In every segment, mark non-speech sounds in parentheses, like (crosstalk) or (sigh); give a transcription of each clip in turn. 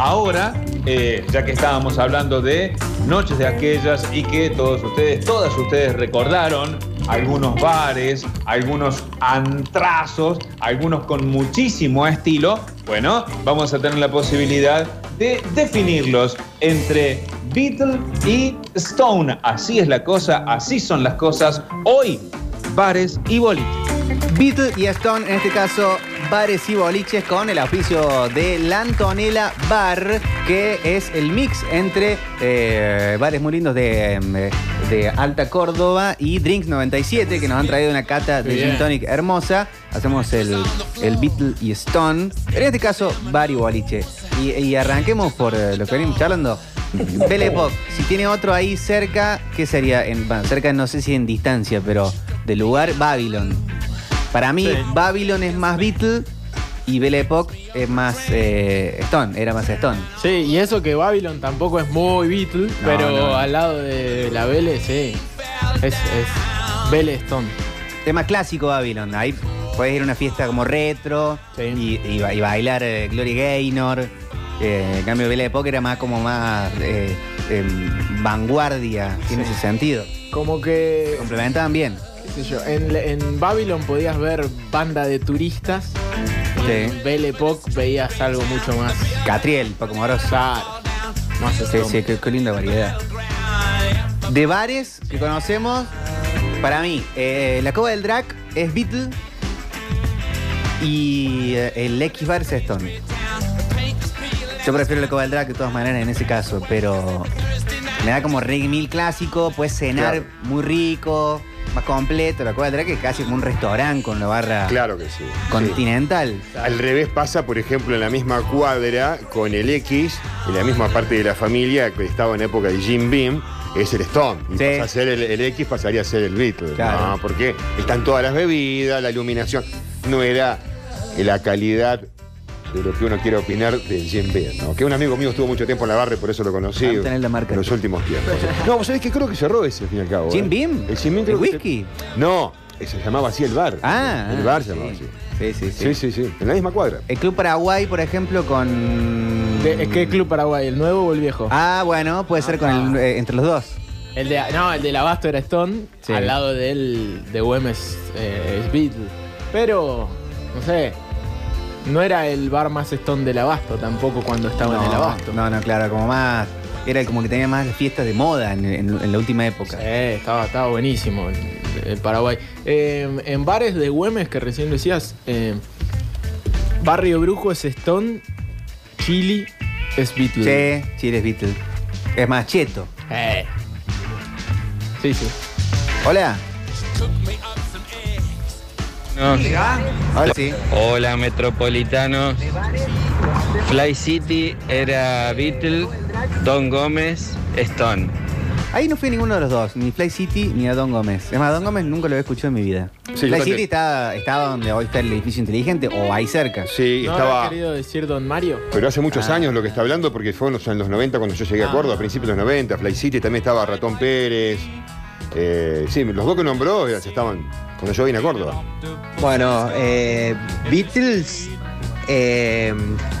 ahora, eh, ya que estábamos hablando de noches de aquellas y que todos ustedes, todas ustedes recordaron algunos bares, algunos antrazos, algunos con muchísimo estilo, bueno, vamos a tener la posibilidad de definirlos entre Beatle y Stone. Así es la cosa, así son las cosas hoy, bares y boliches. Beatle y Stone, en este caso, bares y boliches con el auspicio de La Antonella Bar, que es el mix entre eh, bares muy lindos de, eh, de Alta Córdoba y Drinks 97, que nos han traído una cata de. Gin Tonic hermosa. Hacemos el, el Beatle y Stone. En este caso, bar y boliche. Y, y arranquemos por eh, lo que venimos charlando. Belle si tiene otro ahí cerca, ¿qué sería? En, bueno, cerca no sé si en distancia, pero de lugar, Babylon. Para mí, Sí. Babylon es más Beatle y Belle Époque es más eh, Stone, era más Stone. Sí, y eso que Babylon tampoco es muy Beatle, pero no. al lado de la Belle, sí. Es, es Belle Stone. Es más clásico Babylon. Ahí puedes ir a una fiesta como retro Sí. y, y ba- y bailar eh, Glory Gaynor. Eh, en cambio, Belle Époque era más como más eh, em, vanguardia, tiene ese sentido. Como que, Complementaban bien. Qué sé yo, en, en Babylon podías ver banda de turistas. En Belle Époque veías algo mucho más Catriel, Paco Moroso. claro. Más Sí, sí, qué, qué linda variedad. De bares que conocemos, para mí, eh, la Cova del Drac es Beatle y eh, el X Bar es Stone. Yo prefiero la Cova del Drac de todas maneras en ese caso, pero me da como reggae mil clásico, puedes cenar Claro. muy rico, más completo. La Drac es casi como un restaurante con la barra Claro que sí. continental. Al revés pasa, por ejemplo, en la misma cuadra con el X, en la misma parte de la familia que estaba en época de Jim Beam, es el Stone. Y Sí. pasa a ser el, el X, pasaría a ser el Beatle. Claro. No, porque están todas las bebidas, la iluminación. No era la calidad de lo que uno quiere opinar del Jim Beam, ¿no? Que un amigo mío estuvo mucho tiempo en la barra y por eso lo conocí Vamos a tener la marca. en los últimos tiempos. (laughs) No, ¿vos sabés que creo que cerró ese, al fin y al cabo? ¿Jim ¿eh? Beam? El Jim Beam ¿El que- whisky? No, se llamaba así el bar. Ah, El bar se sí. llamaba así. Sí, sí, sí. Sí, sí, sí. En la misma cuadra. El Club Paraguay, por ejemplo, con. ¿Qué, qué club Paraguay? ¿El nuevo o el viejo? Ah, bueno, puede ser con el, eh, entre los dos. El de, no, el del Abasto era Stone, Sí. al lado de él, de Güemes, eh, Beatle. Pero, no sé, no era el bar más Stone del Abasto tampoco cuando estaba en el Abasto. no, no, claro, como más. Era como que tenía más fiestas de moda en, en- en la última época. Sí, estaba, estaba buenísimo el, el Paraguay. Eh, en bares de Güemes, que recién decías, eh, Barrio Brujo es Stone, Chili es Beatle. Sí, Chile es Beatle. Es más cheto. Eh. Sí, sí. Hola. Hola, sí. Hola metropolitanos. Fly City era Beatle, Don Gómez, Stone. Ahí no fui a ninguno de los dos, ni Fly City ni a Don Gómez. Es más, Don Gómez nunca lo había escuchado en mi vida. Sí, yo Fly también. City estaba, estaba donde hoy está el edificio inteligente o ahí cerca. Sí, ¿No habrá estaba. querido decir Don Mario? Pero hace muchos Ah. años lo que está hablando, porque fue en los, en los 90 cuando yo llegué a Ah. Córdoba, a principios de los 90, Fly City, también estaba Ratón Pérez. Eh, sí, los dos que nombró eh, estaban cuando yo vine a Córdoba. Bueno, eh, Beatles, eh,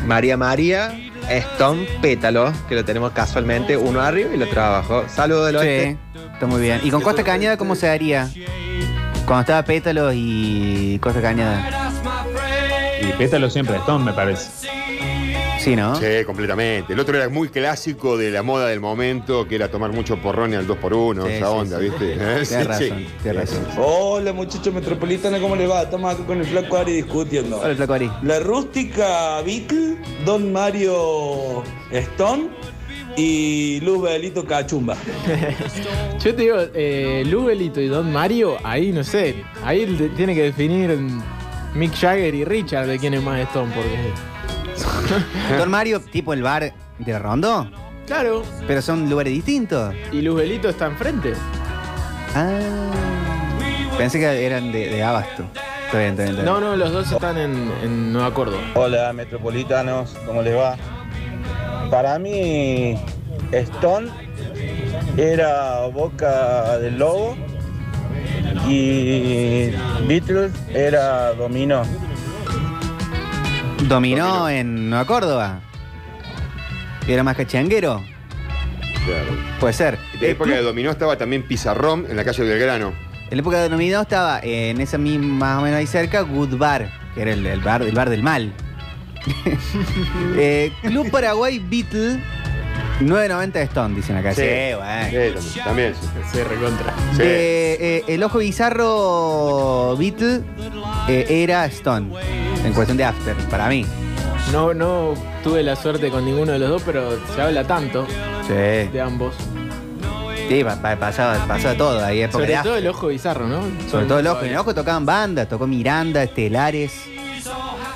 María María, Stone, Pétalo, que lo tenemos casualmente, uno arriba y el otro abajo. Saludos del oeste. Sí, está muy bien. ¿Y con Costa Cañada cómo se haría? Cuando estaba Pétalos y Costa Cañada. Y pétalo siempre Stone, me parece. Sí, ¿no? Sí, completamente. El otro era muy clásico de la moda del momento, que era tomar mucho porrón y al 2x1, Sí, esa sí, onda, sí. ¿viste? Tienes (laughs) Sí, razón, sí. tienes razón. Hola muchachos metropolitanos, ¿cómo les va? Estamos acá con el flaco Ari discutiendo. Hola, Flaco Ari. La rústica Beatle, Don Mario Stone y Luz Belito Cachumba. (laughs) Yo te digo, eh, Lubelito y Don Mario, ahí no sé. Ahí tiene que definir Mick Jagger y Richard de quién es más Stone, porque. (laughs) Don Mario, tipo el bar de Rondo, Claro, pero son lugares distintos. y Lubelito está enfrente. Ah. Pensé que eran de, de Abasto. Está bien, está bien, está bien. No, no, los dos están en, en Nueva Córdoba. Hola metropolitanos, ¿cómo les va? Para mí Stone era Boca del Lobo y Beatles era Domino. Dominó en Nueva Córdoba. ¿Era más cachanguero? Claro. Puede ser. En la Eh, época de Dominó estaba también Pizarrón en la calle Belgrano. En la época de Dominó estaba eh, en esa misma, más o menos ahí cerca, Good Bar, que era el, el bar, el bar del mal. (laughs) Eh, Club Paraguay Beatle 990 de Stone, dicen acá. Sí, bueno. Sí, también, también, sí. Sí, recontra. Sí. Eh, eh, el ojo bizarro Beatle eh, era Stone, en cuestión de after, para mí. No, no tuve la suerte con ninguno de los dos, pero se habla tanto Sí. de ambos. Sí, pa- pa- pasaba, pasaba todo ahí, época de Sobre todo after. el ojo bizarro, ¿no? Sobre todo el ojo. En el ojo tocaban bandas, tocó Miranda, Estelares.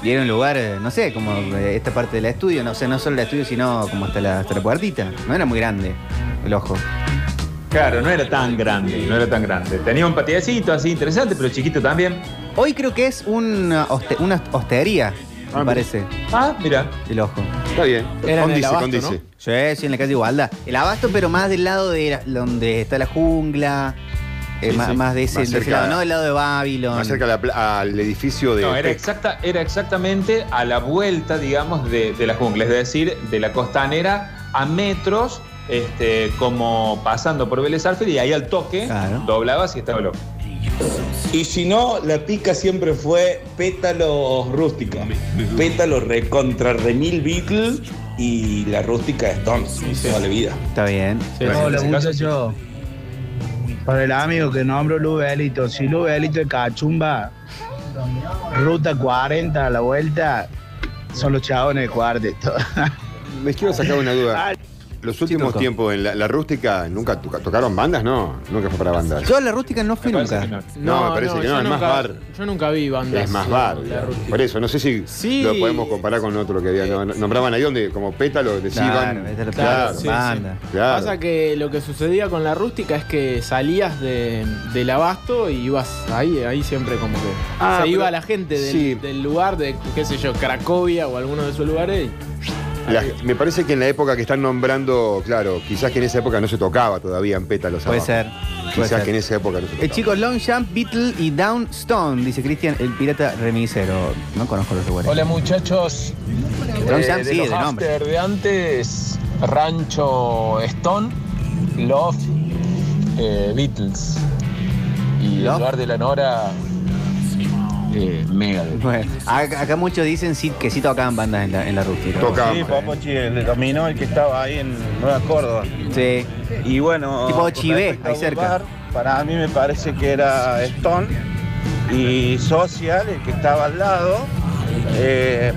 Y era un lugar, eh, no sé, como eh, esta parte del estudio, no sé, no solo el estudio, sino como hasta la, hasta la puertita. No era muy grande el ojo. Claro, no era tan grande, no era tan grande. Tenía un patiecito así interesante, pero chiquito también. Hoy creo que es una, hoste- una hostería, Ah, me parece, Ah, mira. el ojo. Está bien. Era en el Condice, abasto, condice. Sí, sí, en la calle Igualdad. El abasto, pero más del lado de la- donde está la jungla. eh, Sí, más, sí. más de ese, Más de ese cerca- lado, no del lado de Babylon. Más cerca a la pla- al edificio de. No, era, exacta, era exactamente a la vuelta, digamos, de, de la jungla, es decir, de la costanera a metros, este, como pasando por Vélez Arfield, y ahí al toque Claro. doblabas y estaba loco. Y si no, la pica siempre fue pétalo rústica. Pétalo recontra remil Beatles y la rústica Stones. Toda la vida. Está bien. Sí, Bueno, Hola muchachos. Para el amigo que nombro Lubelito, si Lubelito es cachumba, ruta 40 a la vuelta, son los chabones de cuarteto. Les quiero sacar una duda. (laughs) Los últimos tocó. tiempos en la, la rústica, ¿nunca to- tocaron bandas? No, nunca fue para bandas. Yo a la rústica no fui nunca. que No, me parece que yo no, es más nunca- bar. Yo nunca vi bandas. Es más bar. Por eso, no sé si Sí. lo podemos comparar con otro que había. no- Nombraban ahí donde, como pétalo, decían. Claro, Claro, plata, sí, banda. Claro. Pasa que lo que sucedía con la rústica es que salías de, del abasto y ibas ahí, ahí siempre como que Ah, se iba la gente del, sí. del lugar de, qué sé yo, Cracovia o alguno de esos lugares. y- La- me parece que en la época que están nombrando, claro, quizás que en esa época no se tocaba todavía en pétalos. Puede abajo. ser. puede Quizás ser. que en esa época no se tocaba. Eh, chicos, Long Jump, Beatle y Down Stone, dice Cristian, el pirata remisero. No conozco los lugares. Hola muchachos. Long Eh, Jump de sí, los de nombre. after de antes, Rancho Stone, Love, eh, Beatles. Y Love. el bar de la Nora, eh, Megadeth. Bueno, acá, acá muchos dicen sí, que sí tocaban bandas en la, en la rústica. Tocaban. Sí, Papochi, el dominó, el que estaba ahí en Nueva Córdoba. Sí. Y bueno. Tipo Chivé, ahí cerca. Bar, para mí me parece que era Stone y Social, el que estaba al lado, eh,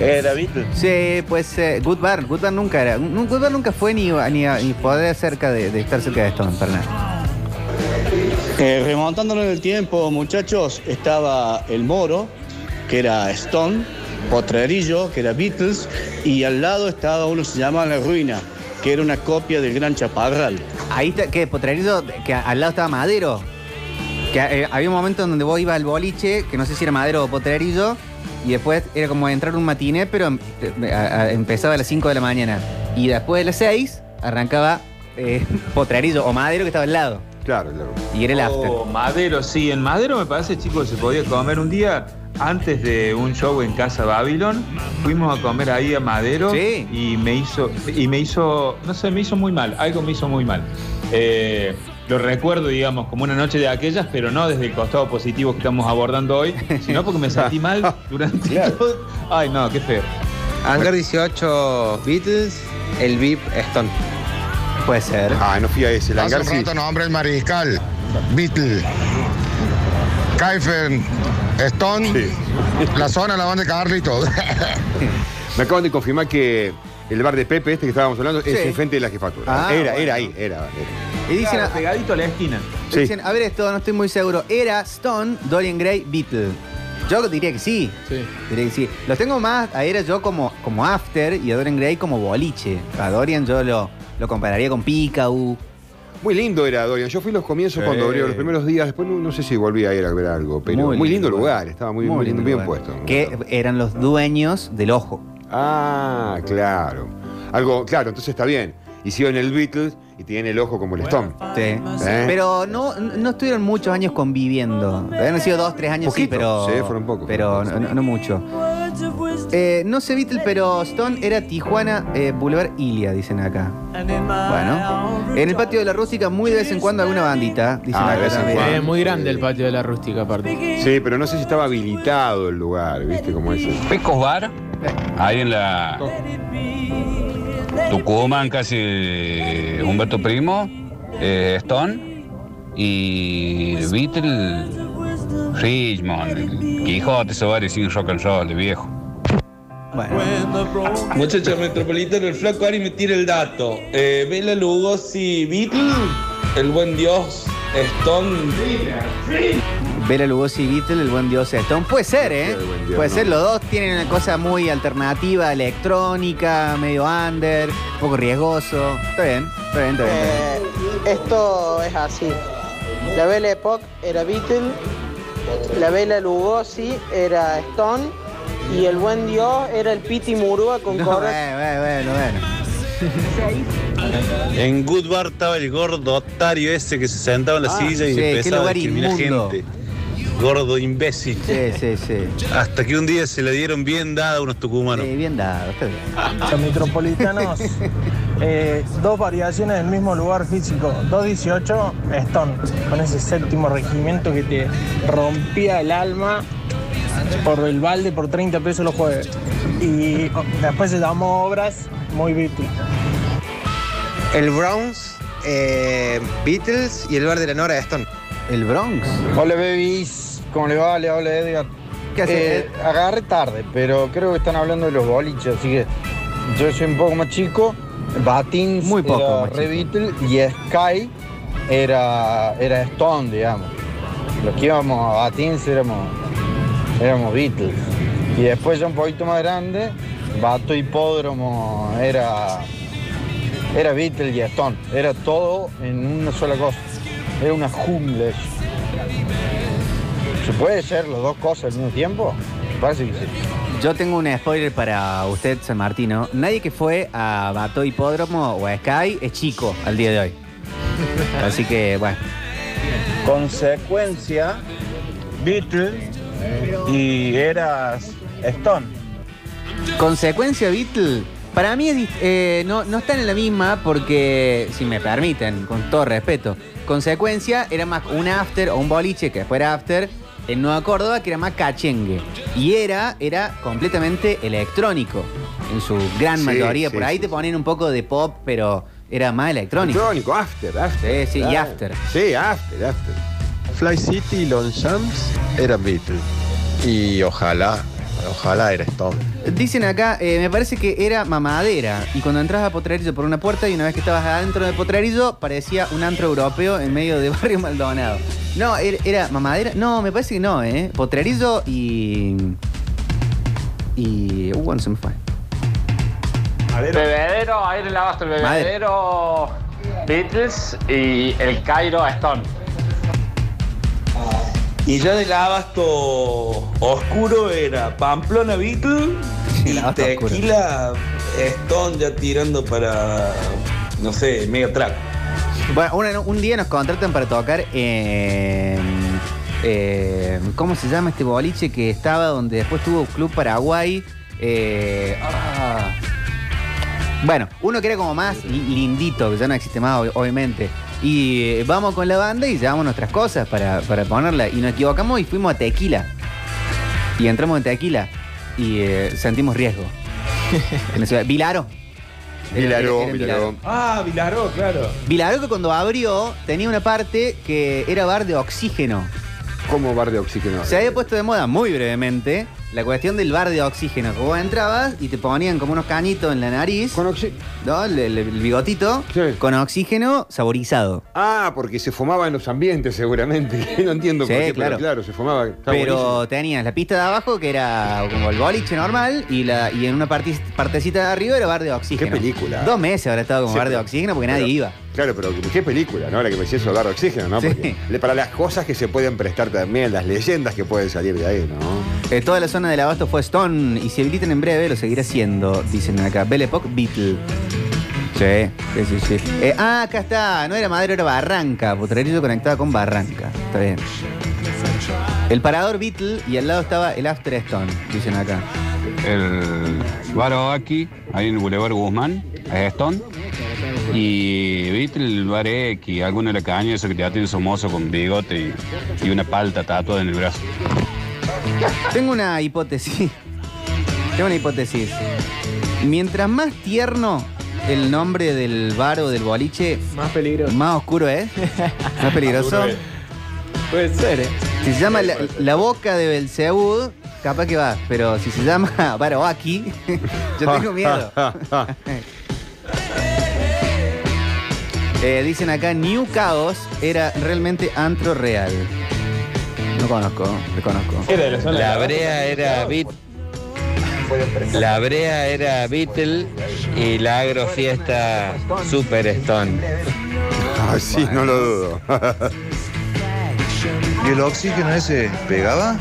era Beatles. Sí, pues eh, Good Bar, Good Bar nunca era. Good Bar nunca fue ni, ni, ni poder cerca de, de estar cerca de Stone, para nada. Eh, remontándolo en el tiempo, muchachos, estaba el Moro, que era Stone, Potrerillo, que era Beatles, y al lado estaba uno que se llamaba La Ruina, que era una copia del Gran Chaparral. Ahí está, ¿qué? Potrerizo, que al lado estaba Madero. Que eh, había un momento en donde vos ibas al boliche, que no sé si era Madero o Potrerillo, y después era como entrar un matiné, pero em- empezaba a las 5 de la mañana. Y después de las 6 arrancaba eh, (laughs) Potrerillo o Madero que estaba al lado. Claro, claro. Y era el after. Oh, Madero, sí. En Madero me parece, chicos, se podía comer un día antes de un show en Casa Babylon. Fuimos a comer ahí a Madero Sí. y me hizo, y me hizo, no sé, me hizo muy mal. Algo me hizo muy mal. Eh, lo recuerdo, digamos, como una noche de aquellas, pero no desde el costado positivo que estamos abordando hoy, (laughs) sino porque me sentí mal durante Claro. todo. Ay, no, qué feo. Hangar 18 Beatles, el VIP Stone. Puede ser. Ah, no fui a ese. El Hace un sí. rato nombre el mariscal, Beatle, Kaifer, Stone, Sí. la zona la van de Carlitos. (laughs) Me acaban de confirmar que el bar de Pepe, este que estábamos hablando, es Sí. enfrente de la jefatura. Ah, era, bueno. era ahí, era. era. Y dicen, Claro, pegadito a la esquina. Sí. dicen, a ver esto, no estoy muy seguro. ¿Era Stone, Dorian Gray, Beatle? Yo diría que sí. Sí. Diría que sí. Los tengo más a era yo como, como after y a Dorian Gray como boliche. A Dorian yo lo, lo compararía con Picau. Muy lindo era Dorian. Yo fui los comienzos Sí. cuando abrió los primeros días. Después no, no sé si volví a ir a ver algo, pero muy, lindo lugar. Estaba muy, muy lindo, bien lugar. puesto. Que eran los dueños del ojo. Ah, claro. Algo, claro, entonces está bien. Hicieron el Beatles y tienen el ojo como el Stone. Sí. ¿Eh? Pero no, no estuvieron muchos años conviviendo. Habían sido dos, tres años, sí, Poquito. pero. Sí, fueron pocos, Pero no- no mucho. Eh, no sé Beatle, pero Stone era Tijuana eh, Boulevard Ilia, dicen acá. Bueno. En el patio de la rústica, muy de vez en cuando alguna bandita, dicen Ah, de acá vez en también. cuando. Es muy grande el patio de la rústica, aparte. Sí, pero no sé si estaba habilitado el lugar, ¿viste cómo es? eso? Pecos Bar, ahí en la Tucumán, casi Humberto Primo, eh, Stone y Beatle, Richmond, el Quijote, esos bares sin rock and roll, de viejo. Muchacha metropolitano, el flaco Ari me tira el dato. Eh, Bela Lugosi, Beatle, el buen Dios, Stone. Bela Lugosi y Beatle, el buen dios Stone. Puede ser, ¿eh? dios, Puede no. ser, los dos tienen una cosa muy alternativa, electrónica, medio under, un poco riesgoso. Está bien, está bien, está bien. está bien. Eh, esto es así. La Belle Époque era Beatle, la Bella Lugosi era Stone y el buen Dios era el Piti Murúa con No, bueno, bueno, bueno. (laughs) En Good Bar estaba el gordo otario ese que se sentaba en la Ah, silla y sí, empezaba a discriminar gente. Gordo imbécil. Sí, sí, sí. Hasta que un día se le dieron bien dada a unos tucumanos. Sí, bien dado, está bien. Los metropolitanos, (laughs) eh, dos variaciones del mismo lugar físico. 218 Stone, con ese séptimo regimiento que te rompía el alma por el balde por 30 pesos los jueves. Y después se llamó Obras, muy Beatle. El Browns, eh, Beatles y el bar de la Nora Stone. ¿El Bronx? Hola, babies. ¿Cómo le va? Le habla Edgar. ¿Qué hace, Eh, agarré tarde, pero creo que están hablando de los boliches, así que yo soy un poco más chico. Batins Muy poco era Re Beatle y Sky era, era Stone, digamos. Los que íbamos a Batins éramos, éramos Beatles. Y después ya un poquito más grande, Bato Hipódromo era, era Beatles y Stone. Era todo en una sola cosa. Era una jungla eso. ¿Se puede ser las dos cosas al mismo tiempo? Parece que sí. Yo tengo un spoiler para usted, San Martino. Nadie que fue a Bato Hipódromo o a Sky es chico al día de hoy. Así que, bueno. Consecuencia, Beatles y eras Stone. Consecuencia Beatle, para mí eh, no, no están en la misma porque, si me permiten, con todo respeto, Consecuencia era más un after o un boliche que fuera after en Nueva Córdoba que era más cachengue. Y era, era completamente electrónico en su gran Sí, mayoría. sí, Por ahí sí, te ponían un poco de pop, pero era más electrónico. Electrónico, after, after. Sí, sí, y after. Sí, after, after. Fly City y Longchamps eran Beatles. Y ojalá, ojalá era Stone. Dicen acá, eh, me parece que era mamadera. Y cuando entras a Potrerillo por una puerta y una vez que estabas adentro de Potrerillo, parecía un antro europeo en medio de (laughs) Barrio Maldonado. No, era, era mamadera. No, me parece que no, ¿eh? Potrerillo y. Y. Uh, bueno, se me fue. Bebedero, ahí en el bebedero Beatles y el Cairo Stone. Y ya del abasto oscuro era Pamplona Beatle y. Tequila Stone ya tirando para, no sé, medio track. Bueno, una- un día nos contratan para tocar en. eh, ¿Cómo se llama este boliche que estaba donde después tuvo Club Paraguay? Eh, ah. Bueno, uno que era como más li- lindito, que ya no existe más, ob- obviamente. Y eh, vamos con la banda y llevamos nuestras cosas para, para ponerla. Y nos equivocamos y fuimos a Tequila. Y entramos en Tequila y eh, sentimos riesgo. (laughs) En la ciudad. Vilaro. Vilaró. Ah, Vilaró, claro. Vilaró que cuando abrió tenía una parte que era bar de oxígeno. ¿Cómo bar de oxígeno? Se había puesto de moda muy brevemente la cuestión del bar de oxígeno. Que vos entrabas y te ponían como unos cañitos en la nariz. Con oxígeno. ¿No? El, el- el bigotito. Con oxígeno saborizado. Ah, porque se fumaba en los ambientes seguramente. (laughs) no entiendo Sí, por qué, claro. pero claro, se fumaba. Está Pero buenísimo. tenías la pista de abajo que era como el boliche normal y, la, y en una parti- partecita de arriba era bar de oxígeno. Qué película. Dos meses habrá estado como Sí, bar de pero- oxígeno porque nadie pero- iba. Claro, pero qué película, ¿no? La que me bar de oxígeno, ¿no? Sí. Porque le- para las cosas que se pueden prestar también, las leyendas que pueden salir de ahí, ¿no? Eh, toda la zona del abasto fue Stone y si habilitan en breve lo seguirá siendo, dicen acá. Belle Époque Beatle. Sí, sí, sí. Eh, ah, acá está. No era Madero, era Barranca. Potrerillo conectado con Barranca. Está bien. El parador Beatle y al lado estaba el After Stone, dicen acá. el bar Oaki, ahí en el Boulevard Guzmán, es Stone. Y Beatle, el bar X, alguno de la caña, eso que te tiene somoso con bigote y, y una palta tatuada en el brazo. Tengo una hipótesis. Tengo una hipótesis. Mientras más tierno el nombre del bar o del boliche, Más peligroso. más oscuro es. Más peligroso. Puede ser, ¿eh? Si se llama la, la boca de Belzeud, capaz que va. Pero si se llama (laughs) Baroaki, (laughs) yo tengo miedo. (laughs) Eh, dicen acá, New Chaos era realmente antro real. No conozco, desconozco. Era de la zona brea era Beat. La brea era Beatle y la agrofiesta Super Stone. Ah, sí, no lo dudo. ¿Y el oxígeno ese pegaba?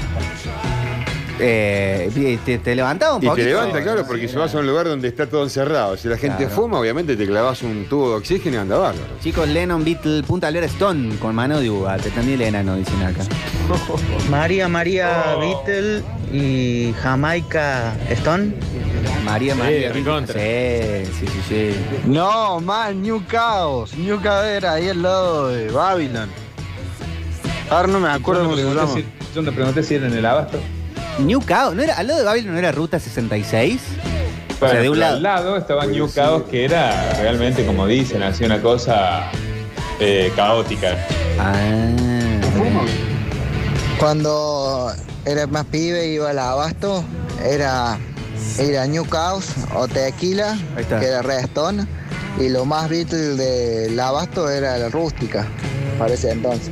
Eh, te, te levantaba un Y poquito. te levanta, claro, porque si vas a un lugar donde está todo encerrado, si la gente Claro. fuma, obviamente te clavas un tubo de oxígeno y anda bárbaro. Chicos, Lennon, Beatle, Punta Alera, Stone, con mano de uva. Te entendí el enano, dicen acá. (laughs) María María Beatle y Jamaica Stone. María María. recontra. Sí, sí, sí, sí. No, man, New Chaos. New Cadera, ahí al lado de Babylon. Ahora no me acuerdo Yo cómo te se pregunté llama. si- Yo te pregunté si era en el abasto. New Chaos, ¿no era, al lado de Babylon no era Ruta 66? o sea, de un lado. Al lado estaba New Chaos, que era realmente, como dicen, hacía una cosa eh, caótica. Ah. Cuando era más pibe iba al abasto, era ir a New Chaos o Tequila, que era Red Stone, y lo más Beatle del abasto era la rústica, parece entonces.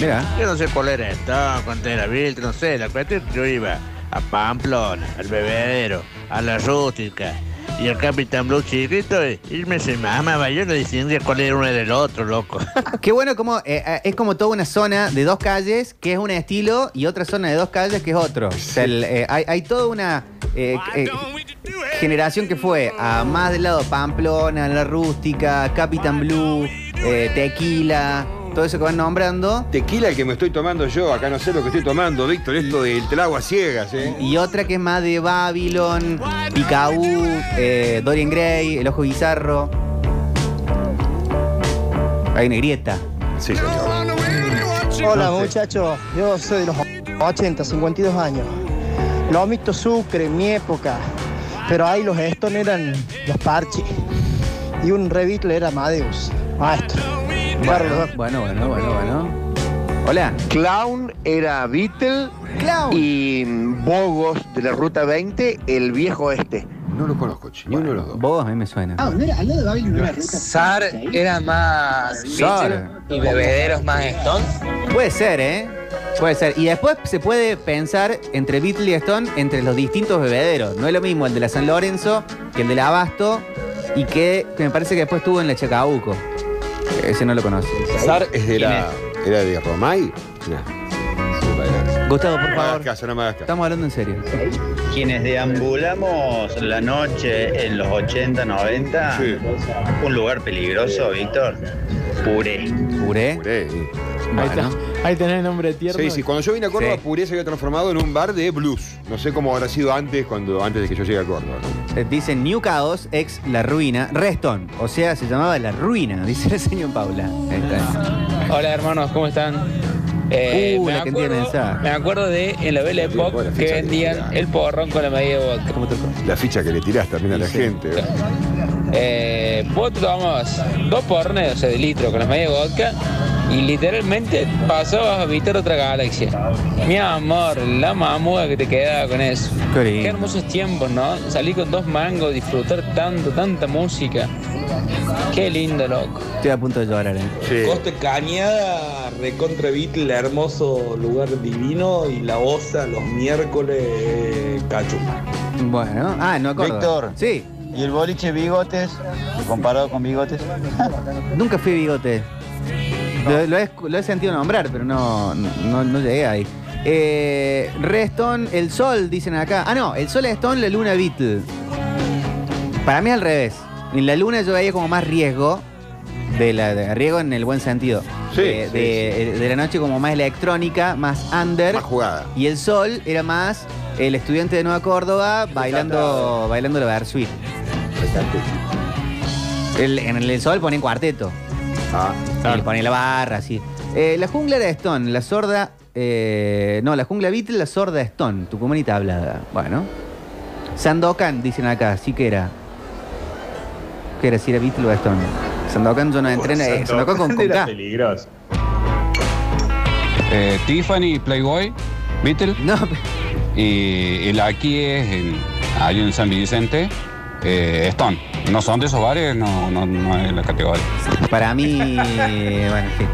Mira. Yo no sé cuál era esta, cuánto era Beatle, no sé. La cuestión es que yo iba a Pamplona, al bebedero, a la rústica y al Capitán Blue chiquito y, y me se mamaba. Yo no distinguía cuál era uno del otro, loco. (laughs) Qué bueno como eh, eh, es como toda una zona de dos calles que es un estilo y otra zona de dos calles que es otro. O sea, el, eh, hay, hay toda una eh, eh, generación que fue a más del lado Pamplona, La Rústica, Capitán Blue, eh, Tequila, todo eso que van nombrando. Tequila el que me estoy tomando yo, acá no sé lo que estoy tomando, Víctor, esto del trago a ciegas, ¿eh? Y otra que es más de Babylon, Picaú, eh, Dorian Gray, El Ojo Bizarro. Hay una grieta. Sí, señor. Hola No sé. muchachos, yo soy de los 80, 52 años. Lo mito Sucre, mi época. Pero ahí los Stone eran los parches. Y un Beatle era Amadeus, maestro. Bueno, bueno, bueno, bueno. Hola. Clown era Beatle y Bogos de la Ruta 20, el viejo este. No lo conozco, che, ni uno de los dos. Vos a mí me suena. Ah, no era, al lado de Babylon no era ruta. SAR era más SAR. Beatle y bebederos más Stone. Puede ser, ¿eh? Puede ser. Y después se puede pensar entre Beatle y Stone entre los distintos bebederos. No es lo mismo el de la San Lorenzo que el de la Abasto y que, que me parece que después estuvo en la Chacabuco. Ese no lo conoce. Sar es de la, era de Romay. No. Gustavo, por No me hagas favor. caso, no me hagas caso. Estamos hablando en serio. Quienes deambulamos la noche en los 80, 90, un lugar peligroso, Víctor, Puré. ¿Puré? Puré, sí. Ahí, está. Ahí tenés el nombre tierno. Sí, sí, cuando yo vine a Córdoba, Sí. Puré se había transformado en un bar de blues. No sé cómo habrá sido antes, cuando, antes de que yo llegue a Córdoba. ¿no? Eh, Dicen New Chaos, ex La Ruina, Reston. O sea, se llamaba La Ruina, dice la señor Paula. Ahí está. Hola hermanos, ¿cómo están? Eh, Uh, me, la acuerdo, mensajes. me acuerdo de en la Belle Époque que ficha vendían el porrón con la medida de vodka. La ficha que le tirás también a la gente. ¿eh? Eh, vos tomabas dos porrones, o sea, de litro con la medida de vodka y literalmente pasabas a habitar otra galaxia. Mi amor, la mamuda que te quedaba con eso. Qué lindo. Qué hermosos tiempos, ¿no? Salir con dos mangos, disfrutar tanto, tanta música. Qué lindo, loco. Estoy a punto de llorar, ¿eh? Costa Cañada, recontra Beatle, hermoso lugar divino y la osa los miércoles, cacho. Bueno, ah, no acuerdo. Víctor. Sí, ¿Y el boliche Bigotes? Comparado con Bigotes. nunca fui Lo, lo he, lo he sentido nombrar, pero no, no, no llegué ahí. Eh, Reston, el sol, dicen acá. Ah, no, el sol es Stone, la luna Beatle. Para mí es al revés. En la luna yo veía como más riesgo, de la, de riesgo en el buen sentido. Sí, de, sí, de- de la noche como más electrónica, más under. Más jugada. Y el sol era más el estudiante de Nueva Córdoba bailando, bailando la Versuit. El, en el sol ponen cuarteto. Ah, Y le ponen la barra, así. Eh, la jungla era Stone, la sorda. eh, no, la jungla Beatle, la sorda Stone, tu comunidad hablada. Bueno. Sandokan, dicen acá, sí que era. ¿Qué era? Si era Beatle o Stone. Sandokan yo no entreno. eh, Sandokan con, con K. peligroso. Eh, Tiffany, Playboy, Beatle. No. Y el aquí es en, hay en San Vicente, eh, Stone. No son de esos bares, no, no, no es la categoría. Para mí, (laughs) bueno, sí.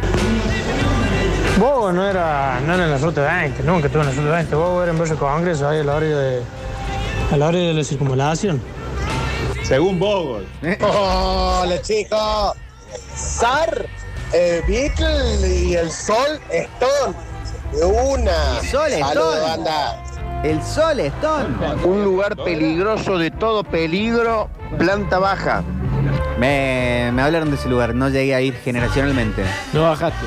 Bobo no era, no era en la ruta 20, nunca estuve en la ruta 20. Bobo era en Barrio Congreso, ahí a la hora de, a la hora de la circunvalación. Según Bogol. Hola chicos. Sar, eh, Beatle y el Sol Stone. De una. Sol Saludos, Stone. banda. El sol Stone. Un lugar peligroso de todo peligro, planta baja. Me, me hablaron de ese lugar, no llegué a ir generacionalmente. No bajaste.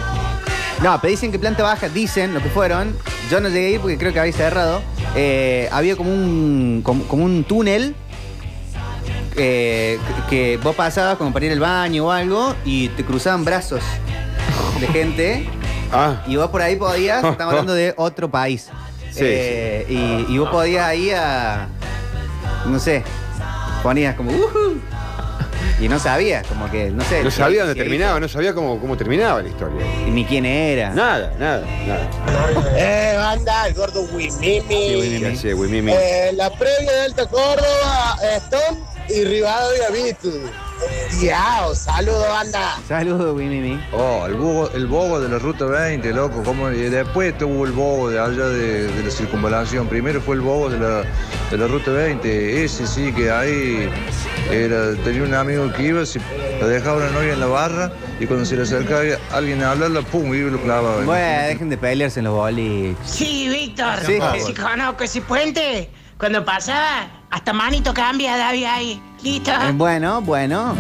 No, pero dicen que planta baja, dicen lo que fueron. Yo no llegué a ir porque creo que había cerrado. Eh, había como un, como, como un túnel eh, que, que vos pasabas como para ir al baño o algo y te cruzaban brazos de gente. Ah. Y vos por ahí podías, (laughs) estamos hablando de otro país. Sí, Eh, Y, y vos podías ahí a. No sé, ponías como. Y no sabías, como que, no sé. No sabía dónde terminaba, no sabía cómo, cómo terminaba la historia. Ni quién era. Nada, nada, nada. Eh, banda, el gordo Wimimi. ¿Qué hace, Wimimi? Eh, la previa de Alta Córdoba, Stone y Rivadavia Beatle. Diao, saludos, banda. Saludos, Wimimi. Oh, el bobo, el bobo de la ruta 20, loco. ¿cómo? Y después tuvo el bobo de allá de, de la circunvalación. Primero fue el bobo de la, de la ruta 20. Ese sí que ahí era, tenía un amigo que iba, se, lo dejaba una novia en la barra y cuando se le acercaba alguien a hablarla, pum, y lo clavaba. Bueno, dejen de pelearse en los boliches. Sí, Víctor. Sí. Sí. conozco ese puente. Cuando pasaba, hasta manito cambia, David ahí. Eh, Bueno, bueno.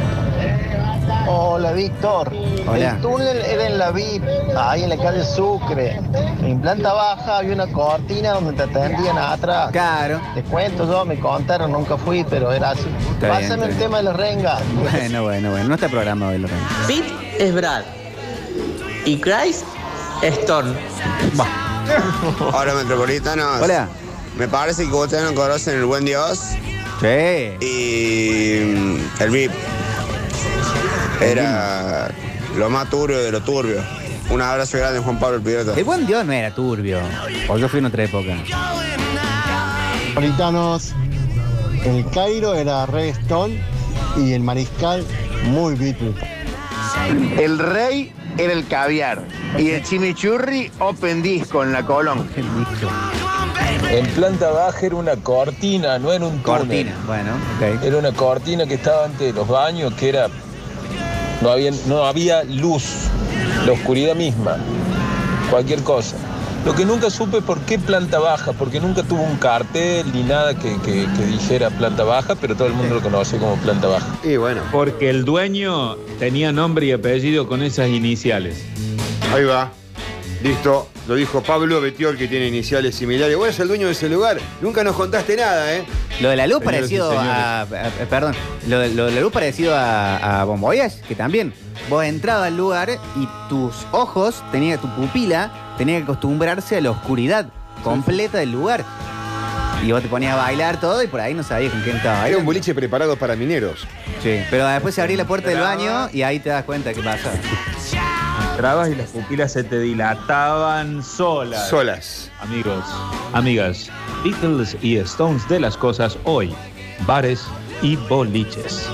Hola, Víctor. Hola. El túnel era en la VIP, ahí en la calle Sucre. En planta baja había una cortina donde te atendían atrás. Claro. Te cuento yo, me contaron, nunca fui, pero era así. Está Pásame el bien. tema de la renga. Bueno, bueno, bueno. No está programado el Lorenzo. Beat es Brad. Y Christ, Stone. Hola, metropolitanos. Hola. Me parece que ustedes no conocen el buen Dios Sí. y el VIP. Era lo más turbio de lo turbio. Un abrazo grande, Juan Pablo el Pirata. El buen Dios no era turbio. O yo fui en otra época. Metropolitanos, el Cairo era Red Stone y el Mariscal muy Beatle. El rey era el caviar y el chimichurri open disco en la Colón. En planta baja era una cortina, no era un túnel. Cortina, bueno, ok. Era una cortina que estaba ante los baños, que era. No había, no había luz, la oscuridad misma, cualquier cosa. Lo que nunca supe es por qué planta baja, porque nunca tuvo un cartel ni nada que, que- que dijera planta baja, pero todo el mundo lo conoce como planta baja. Y bueno. Porque el dueño tenía nombre y apellido con esas iniciales. Ahí va. Listo. Lo dijo Pablo Betiol, que tiene iniciales similares. Vos eres el dueño de ese lugar. Nunca nos contaste nada, ¿eh? Lo de la luz Señoras parecido a, a- a- Perdón. Lo, de- lo de la luz parecido a, a Bon Voyage, que también. Vos entrabas al lugar y tus ojos, tenía tu pupila, tenía que acostumbrarse a la oscuridad completa del lugar. Y vos te ponías a bailar todo y por ahí no sabías con quién estaba Era un bailando. boliche preparado para mineros. Sí. Pero después se abría la puerta del baño y ahí te das cuenta de qué pasa. Entrabas y las pupilas se te dilataban solas. Solas. Amigos, amigas, Beatles y Stones de las cosas hoy, bares y boliches.